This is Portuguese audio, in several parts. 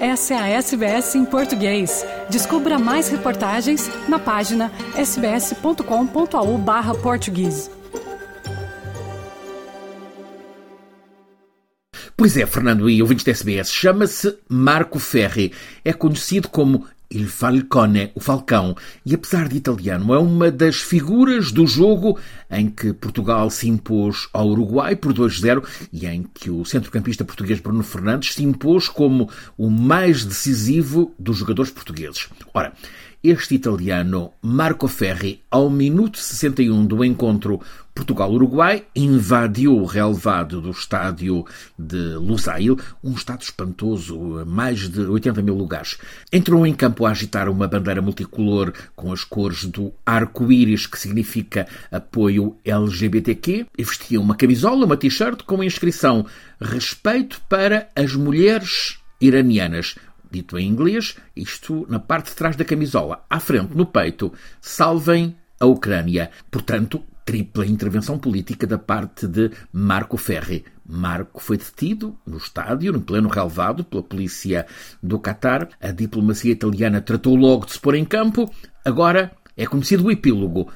Essa é a SBS em português. Descubra mais reportagens na página sbs.com.au barra português. Pois é, Fernando e ouvintes da SBS, chama-se Marco Ferri. É conhecido como Il Falcone, o Falcão, e apesar de italiano, é uma das figuras do jogo em que Portugal se impôs ao Uruguai por 2-0 e em que o centrocampista português Bruno Fernandes se impôs como o mais decisivo dos jogadores portugueses. Ora, este italiano Marco Ferri, ao minuto 61 do encontro Portugal-Uruguai, invadiu o relevado do estádio de Lusail, um estádio espantoso, mais de 80 mil lugares. Entrou em campo a agitar uma bandeira multicolor com as cores do arco-íris, que significa apoio LGBTQ, e vestia uma camisola, uma t-shirt com a inscrição Respeito para as mulheres iranianas dito em inglês, isto na parte de trás da camisola, à frente, no peito, salvem a Ucrânia. Portanto, tripla intervenção política da parte de Marco Ferri. Marco foi detido no estádio, no pleno relevado, pela polícia do Catar. A diplomacia italiana tratou logo de se pôr em campo. Agora é conhecido o epílogo.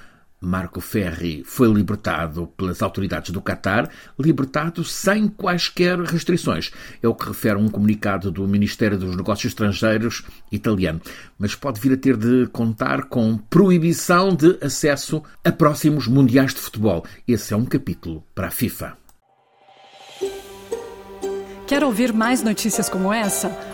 Marco Ferri foi libertado pelas autoridades do Catar, libertado sem quaisquer restrições. É o que refere um comunicado do Ministério dos Negócios Estrangeiros italiano. Mas pode vir a ter de contar com proibição de acesso a próximos mundiais de futebol. Esse é um capítulo para a FIFA. Quer ouvir mais notícias como essa?